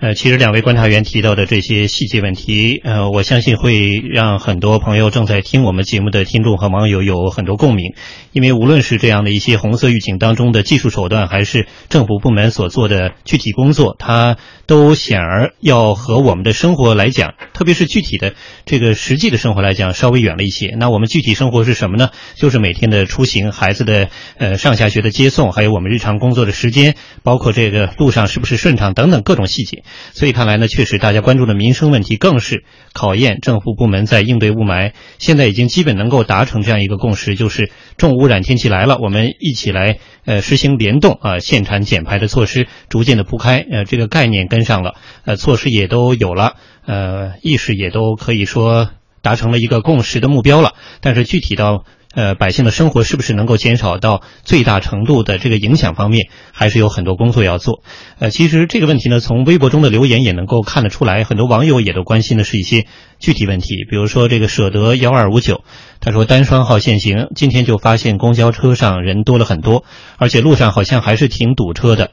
呃，其实两位观察员提到的这些细节问题，呃，我相信会让很多朋友正在听我们节目的听众和网友有很多共鸣，因为无论是这样的一些红色预警当中的技术手段，还是政府部门所做的具体工作，它都显而要和我们的生活来讲，特别是具体的这个实际的生活来讲，稍微远了一些。那我们具体生活是什么呢？就是每天的出行、孩子的呃上下学的接送，还有我们日常工作的时间，包括这个路上是不是顺畅等等各种细节。所以看来呢，确实大家关注的民生问题，更是考验政府部门在应对雾霾。现在已经基本能够达成这样一个共识，就是重污染天气来了，我们一起来呃实行联动啊限产减排的措施，逐渐的铺开。呃，这个概念跟上了，呃，措施也都有了，呃，意识也都可以说达成了一个共识的目标了。但是具体到呃，百姓的生活是不是能够减少到最大程度的这个影响方面，还是有很多工作要做。呃，其实这个问题呢，从微博中的留言也能够看得出来，很多网友也都关心的是一些具体问题，比如说这个舍得幺二五九，他说单双号限行，今天就发现公交车上人多了很多，而且路上好像还是挺堵车的。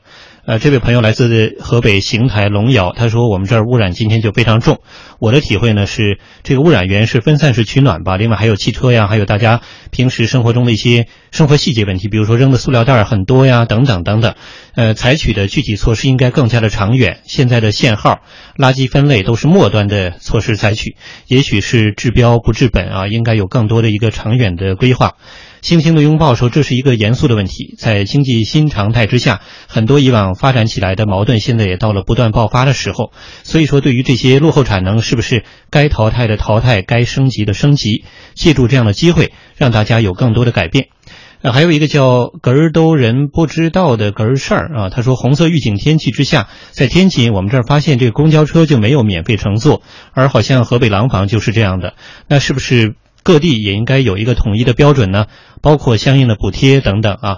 呃，这位朋友来自河北邢台龙窑，他说我们这儿污染今天就非常重。我的体会呢是，这个污染源是分散式取暖吧，另外还有汽车呀，还有大家平时生活中的一些生活细节问题，比如说扔的塑料袋儿很多呀，等等等等。呃，采取的具体措施应该更加的长远。现在的限号、垃圾分类都是末端的措施采取，也许是治标不治本啊，应该有更多的一个长远的规划。星星的拥抱说，这是一个严肃的问题，在经济新常态之下，很多以往发展起来的矛盾，现在也到了不断爆发的时候。所以说，对于这些落后产能，是不是该淘汰的淘汰，该升级的升级，借助这样的机会，让大家有更多的改变。呃，还有一个叫“格儿都人不知道的格儿事儿”啊，他说，红色预警天气之下，在天津我们这儿发现这个公交车就没有免费乘坐，而好像河北廊坊就是这样的，那是不是？各地也应该有一个统一的标准呢，包括相应的补贴等等啊。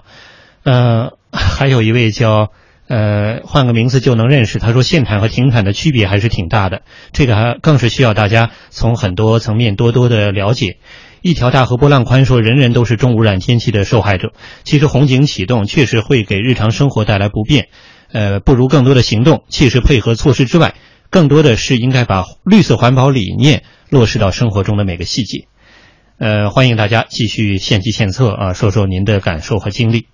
呃，还有一位叫呃，换个名字就能认识。他说限产和停产的区别还是挺大的，这个还更是需要大家从很多层面多多的了解。一条大河波浪宽说，人人都是重污染天气的受害者。其实红警启动确实会给日常生活带来不便，呃，不如更多的行动，切实配合措施之外，更多的是应该把绿色环保理念落实到生活中的每个细节。呃，欢迎大家继续献计献策啊，说说您的感受和经历。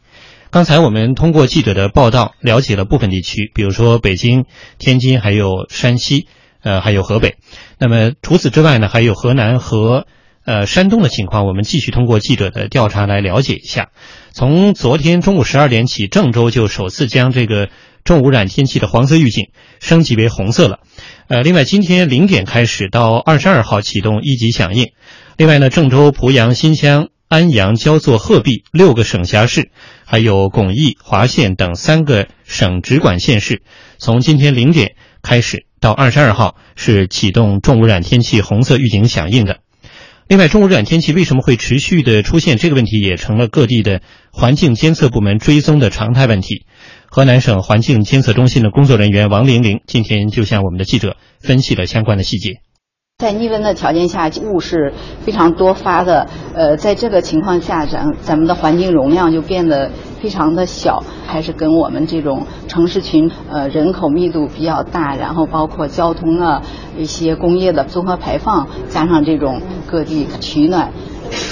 刚才我们通过记者的报道了解了部分地区，比如说北京、天津，还有山西，呃，还有河北。那么除此之外呢，还有河南和呃山东的情况，我们继续通过记者的调查来了解一下。从昨天中午十二点起，郑州就首次将这个重污染天气的黄色预警升级为红色了。呃，另外今天零点开始到二十二号启动一级响应。另外呢，郑州、濮阳、新乡、安阳、焦作、鹤壁六个省辖市，还有巩义、华县等三个省直管县市，从今天零点开始到二十二号是启动重污染天气红色预警响应的。另外，重污染天气为什么会持续的出现？这个问题也成了各地的环境监测部门追踪的常态问题。河南省环境监测中心的工作人员王玲玲今天就向我们的记者分析了相关的细节。在逆温的条件下，雾是非常多发的。呃，在这个情况下，咱咱们的环境容量就变得非常的小，还是跟我们这种城市群，呃，人口密度比较大，然后包括交通啊，一些工业的综合排放，加上这种各地取暖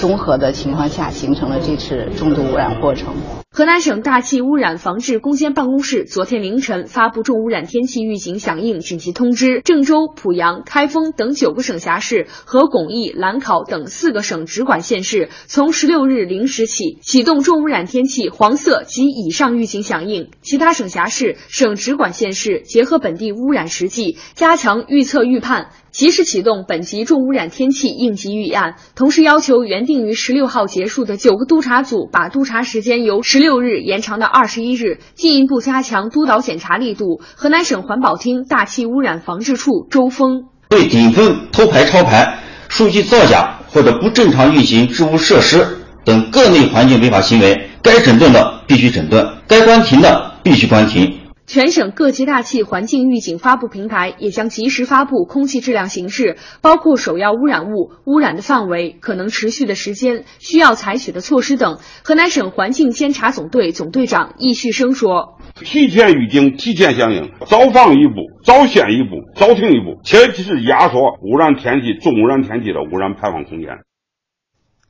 综合的情况下，形成了这次重度污染过程。河南省大气污染防治攻坚办公室昨天凌晨发布重污染天气预警响应紧急通知，郑州、濮阳、开封等九个省辖市和巩义、兰考等四个省直管县市，从十六日零时起启动重污染天气黄色及以上预警响应。其他省辖市、省直管县市结合本地污染实际，加强预测预判。及时启动本级重污染天气应急预案，同时要求原定于十六号结束的九个督查组把督查时间由十六日延长到二十一日，进一步加强督导检查力度。河南省环保厅大气污染防治处周峰对顶风偷排超排。数据造假或者不正常运行治污设施等各类环境违法行为，该整顿的必须整顿，该关停的必须关停。全省各级大气环境预警发布平台也将及时发布空气质量形势，包括首要污染物、污染的范围、可能持续的时间、需要采取的措施等。河南省环境监察总队总队长易旭生说：“提前预警，提前响应，早防一步，早限一步，早停一步，前提是压缩污染天气、重污染天气的污染排放空间。”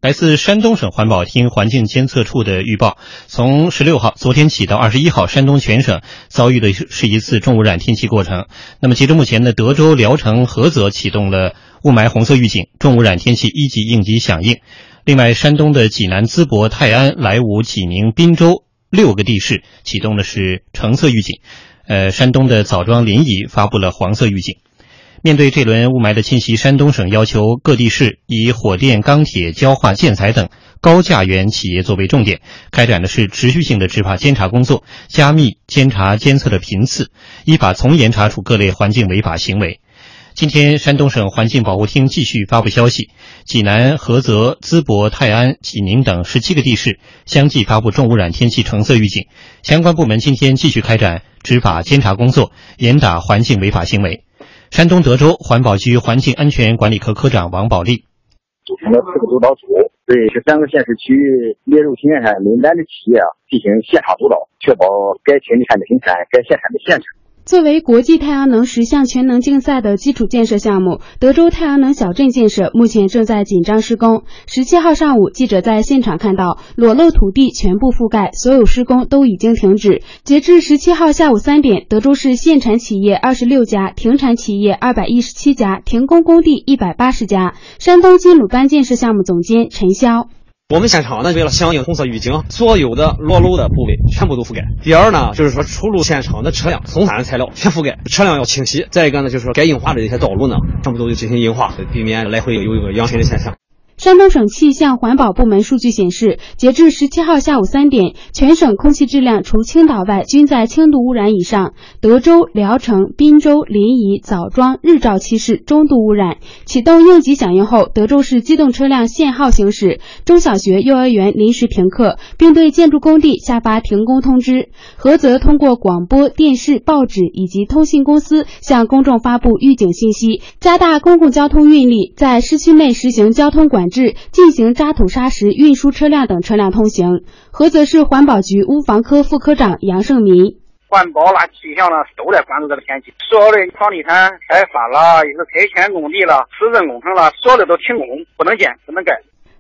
来自山东省环保厅环境监测处的预报，从十六号昨天起到二十一号，山东全省遭遇的是一次重污染天气过程。那么，截至目前呢，德州、聊城、菏泽启动了雾霾红色预警，重污染天气一级应急响应。另外，山东的济南、淄博、泰安、莱芜、济宁、滨州六个地市启动的是橙色预警。呃，山东的枣庄、临沂发布了黄色预警。面对这轮雾霾的侵袭，山东省要求各地市以火电、钢铁、焦化、建材等高价源企业作为重点，开展的是持续性的执法监察工作，加密监察监测的频次，依法从严查处各类环境违法行为。今天，山东省环境保护厅继续发布消息，济南、菏泽、淄博、泰安、济宁等十七个地市相继发布重污染天气橙色预警，相关部门今天继续开展执法监察工作，严打环境违法行为。山东德州环保局环境安全管理科科长王宝利，组成了四个督导组，对十三个县市区列入停产名单的企业进行现场督导，确保该停产的停产，该限产的限产。作为国际太阳能十项全能竞赛的基础建设项目，德州太阳能小镇建设目前正在紧张施工。十七号上午，记者在现场看到，裸露土地全部覆盖，所有施工都已经停止。截至十七号下午三点，德州市限产企业二十六家，停产企业二百一十七家，停工工地一百八十家。山东金鲁班建设项目总监陈潇。我们现场呢，为了响应红色预警，所有的裸露的部位全部都覆盖。第二呢，就是说出入现场的车辆、松散的材料全覆盖，车辆要清洗。再一个呢，就是说该硬化的这些道路呢，全部都进行硬化，避免来回有一个扬尘的现象。山东省气象环保部门数据显示，截至十七号下午三点，全省空气质量除青岛外均在轻度污染以上。德州、聊城、滨州、临沂、枣庄、日照七市中度污染。启动应急响应后，德州市机动车辆限号行驶，中小学、幼儿园临时停课，并对建筑工地下发停工通知。菏泽通过广播电视、报纸以及通信公司向公众发布预警信息，加大公共交通运力，在市区内实行交通管。制进行渣土砂石运输车辆等车辆通行。菏泽市环保局污防科副科长杨胜民：环保啦、气象啦，都在关注这个天气。所有的房地产开发啦，也是拆迁工地啦、市政工程啦，所有的都停工，不能建，不能盖。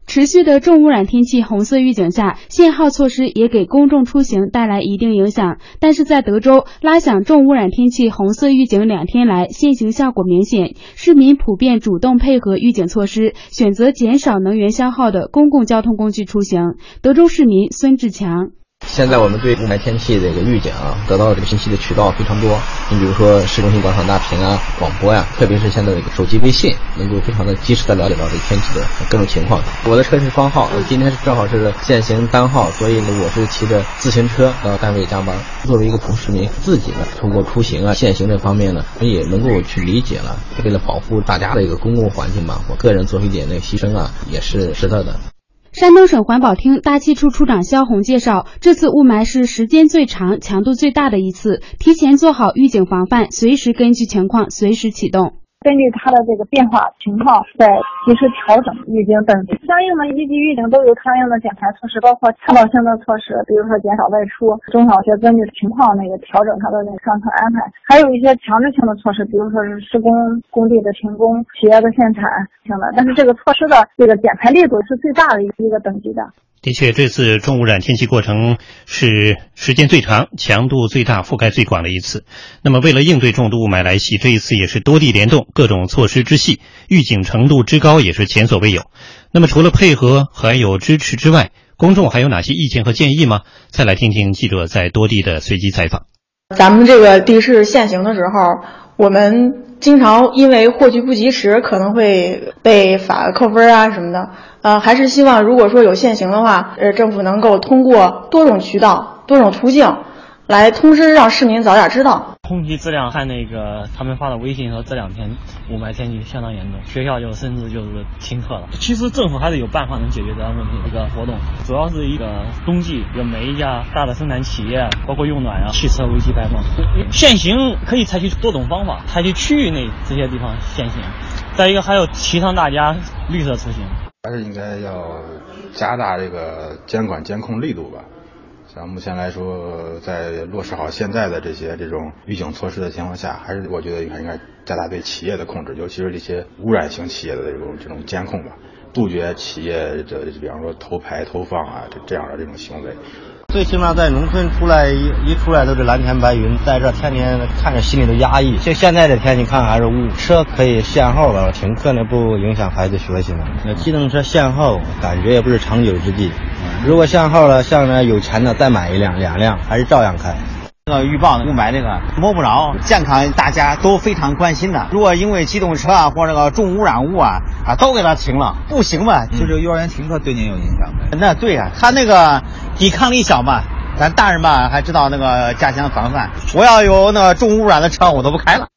持续的重污染天气红色预警下，信号措施也给公众出行带来一定影响。但是在德州拉响重污染天气红色预警两天来，限行效果明显，市民普遍主动配合预警措施，选择减少能源消耗的公共交通工具出行。德州市民孙志强。现在我们对雾霾天气的一个预警啊，得到的这个信息的渠道非常多。你比如说市中心广场大屏啊、广播呀，特别是现在这个手机微信，能够非常的及时的了解到这个天气的各种情况。我的车是双号，今天是正好是限行单号，所以呢，我是骑着自行车到单位加班。作为一个普通市民，自己呢通过出行啊、限行这方面呢，也能够去理解了。为了保护大家的一个公共环境嘛，我个人做一点那个牺牲啊，也是值得的。山东省环保厅大气处处长肖红介绍，这次雾霾是时间最长、强度最大的一次，提前做好预警防范，随时根据情况随时启动。根据它的这个变化情况，再及时调整预警登记。相应的一级预警都有相应的减排措施，包括倡导性的措施，比如说减少外出。中小学根据情况那个调整它的那个上课安排，还有一些强制性的措施，比如说是施工工地的停工、企业的限产等的。但是这个措施的这个减排力度是最大的一个等级的。的确，这次重污染天气过程是时间最长、强度最大、覆盖最广的一次。那么，为了应对重度雾霾来袭，这一次也是多地联动，各种措施之细，预警程度之高，也是前所未有。那么，除了配合还有支持之外，公众还有哪些意见和建议吗？再来听听记者在多地的随机采访。咱们这个地市限行的时候，我们经常因为获取不及时，可能会被罚扣分啊什么的。呃，还是希望如果说有限行的话，呃，政府能够通过多种渠道、多种途径，来通知让市民早点知道。空气质量看那个他们发的微信说这两天雾霾天气相当严重，学校就甚至就是停课了。其实政府还是有办法能解决这样问题的一个活动，主要是一个冬季有每一家大的生产企业，包括用暖啊、汽车尾气排放，限行可以采取多种方法，采取区域内这些地方限行。再一个还要提倡大家绿色出行，还是应该要加大这个监管监控力度吧。咱目前来说，在落实好现在的这些这种预警措施的情况下，还是我觉得应该加大对企业的控制，尤其是这些污染型企业的这种这种监控吧，杜绝企业的比方说偷排偷放啊这这样的这种行为。最起码在农村出来一一出来都是蓝天白云，在这天天看着心里都压抑。就现在的天你看还是雾，车可以限号了，停课呢不影响孩子学习吗？那机动车限号感觉也不是长久之计。如果限号了，像那有钱的再买一辆两辆，还是照样开。那个预报雾霾这个摸不着，健康大家都非常关心的。如果因为机动车啊或这个重污染物啊啊都给它停了，不行吧？就这个幼儿园停课对您有影响没？那对呀，他那个抵抗力小嘛，咱大人嘛还知道那个加强防范。我要有那个重污染的车，我都不开了。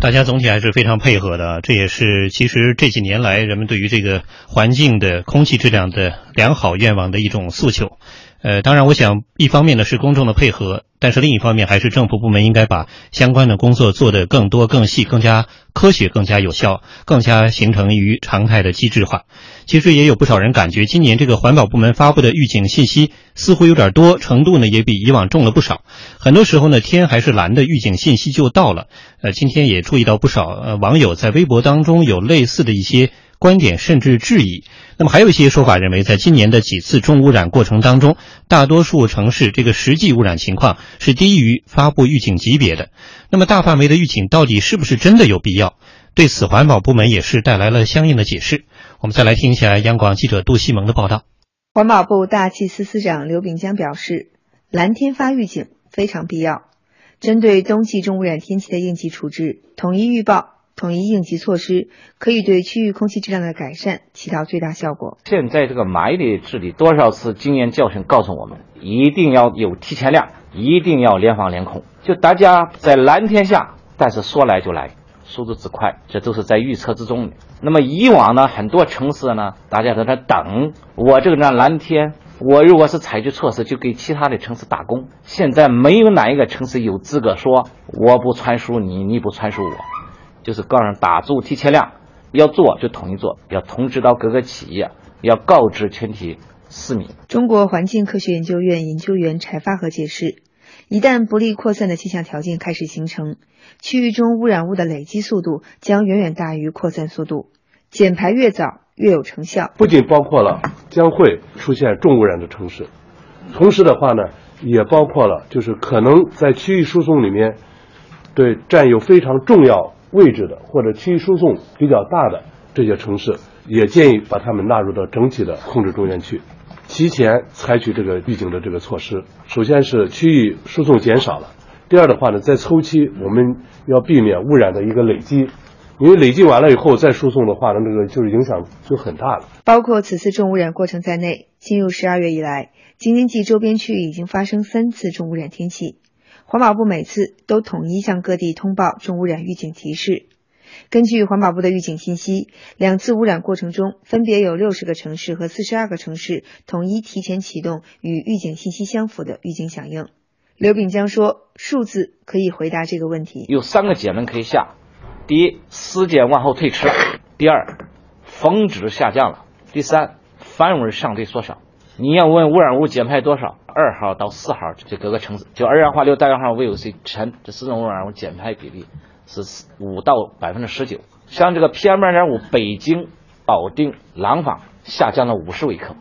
大家总体还是非常配合的，这也是其实这几年来人们对于这个环境的空气质量的良好愿望的一种诉求。呃，当然，我想一方面呢是公众的配合，但是另一方面还是政府部门应该把相关的工作做得更多、更细、更加科学、更加有效、更加形成于常态的机制化。其实也有不少人感觉，今年这个环保部门发布的预警信息似乎有点多，程度呢也比以往重了不少。很多时候呢，天还是蓝的，预警信息就到了。呃，今天也注意到不少呃网友在微博当中有类似的一些观点，甚至质疑。那么还有一些说法认为，在今年的几次重污染过程当中，大多数城市这个实际污染情况是低于发布预警级别的。那么大范围的预警到底是不是真的有必要？对此，环保部门也是带来了相应的解释。我们再来听一下央广记者杜西蒙的报道。环保部大气司司长刘炳江表示，蓝天发预警非常必要，针对冬季重污染天气的应急处置，统一预报。统一应急措施可以对区域空气质量的改善起到最大效果。现在这个霾的治理，多少次经验教训告诉我们，一定要有提前量，一定要联防联控。就大家在蓝天下，但是说来就来，速度之快，这都是在预测之中的。那么以往呢，很多城市呢，大家都在等我这个呢蓝天，我如果是采取措施，就给其他的城市打工。现在没有哪一个城市有资格说我不传输你，你不传输我。就是告诉打住提前量，要做就统一做，要通知到各个企业，要告知全体市民。中国环境科学研究院研究员柴发和解释，一旦不利扩散的气象条件开始形成，区域中污染物的累积速度将远远大于扩散速度，减排越早越有成效。不仅包括了将会出现重污染的城市，同时的话呢，也包括了就是可能在区域输送里面，对占有非常重要。位置的或者区域输送比较大的这些城市，也建议把它们纳入到整体的控制中间去，提前采取这个预警的这个措施。首先是区域输送减少了，第二的话呢，在初期我们要避免污染的一个累积，因为累积完了以后再输送的话呢，这个就是影响就很大了。包括此次重污染过程在内，进入十二月以来，京津冀周边区域已经发生三次重污染天气。环保部每次都统一向各地通报重污染预警提示。根据环保部的预警信息，两次污染过程中，分别有六十个城市和四十二个城市统一提前启动与预警信息相符的预警响应。刘炳江说：“数字可以回答这个问题。有三个结论可以下：第一，时间往后推迟；第二，峰值下降了；第三，范围相对缩小。你要问污染物减排多少？二号到四号就各个城市，就二氧化硫、氮氧化 VOC 全这四种污染物减排比例是五到百分之十九。像这个 PM 二点五，北京、保定、廊坊下降了五十微克。